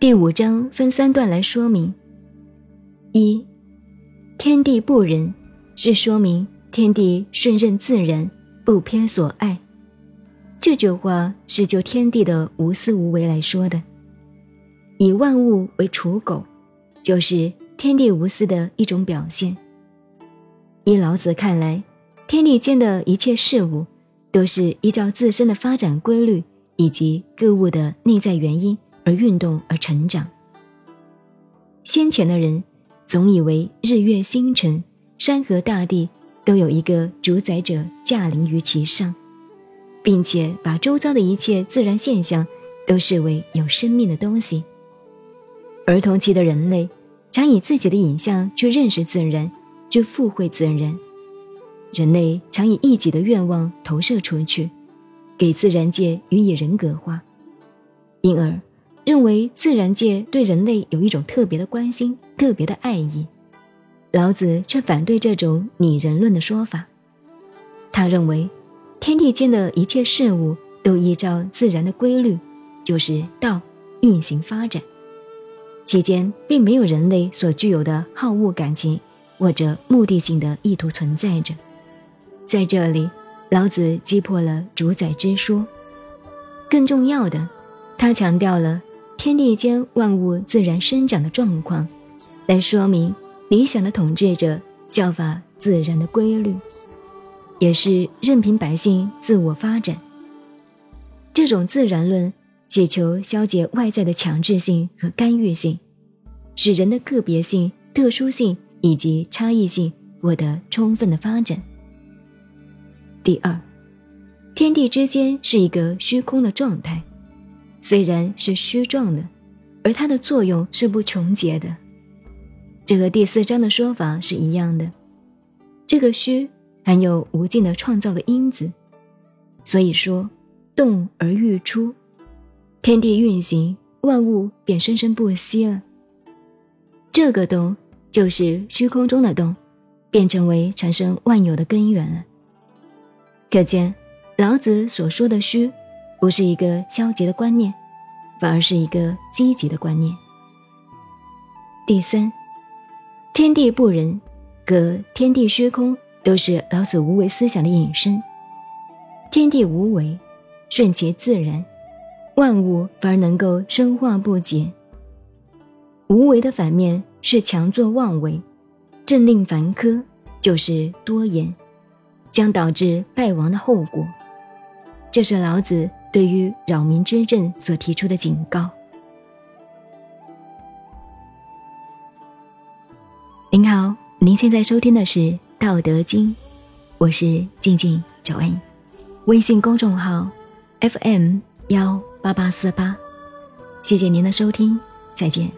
第五章分三段来说明：一、天地不仁，是说明天地顺任自然，不偏所爱。这句话是就天地的无私无为来说的。以万物为刍狗，就是天地无私的一种表现。依老子看来，天地间的一切事物，都是依照自身的发展规律以及各物的内在原因。而运动而成长。先前的人总以为日月星辰、山河大地都有一个主宰者驾临于其上，并且把周遭的一切自然现象都视为有生命的东西。儿童期的人类常以自己的影像去认识自然，去附会自然。人类常以一己的愿望投射出去，给自然界予以人格化，因而。认为自然界对人类有一种特别的关心、特别的爱意，老子却反对这种拟人论的说法。他认为，天地间的一切事物都依照自然的规律，就是道运行发展，其间并没有人类所具有的好恶感情或者目的性的意图存在着。在这里，老子击破了主宰之说。更重要的，他强调了。天地间万物自然生长的状况，来说明理想的统治者效法自然的规律，也是任凭百姓自我发展。这种自然论祈求消解外在的强制性和干预性，使人的个别性、特殊性以及差异性获得充分的发展。第二，天地之间是一个虚空的状态。虽然是虚状的，而它的作用是不穷竭的，这和第四章的说法是一样的。这个虚含有无尽的创造的因子，所以说动而欲出，天地运行，万物便生生不息了。这个动就是虚空中的动，变成为产生万有的根源了。可见老子所说的虚。不是一个消极的观念，反而是一个积极的观念。第三，天地不仁和天地虚空都是老子无为思想的引申。天地无为，顺其自然，万物反而能够生化不减。无为的反面是强作妄为，政令繁苛，就是多言，将导致败亡的后果。这是老子。对于扰民之政所提出的警告。您好，您现在收听的是《道德经》，我是静静九恩，微信公众号 FM 幺八八四八，谢谢您的收听，再见。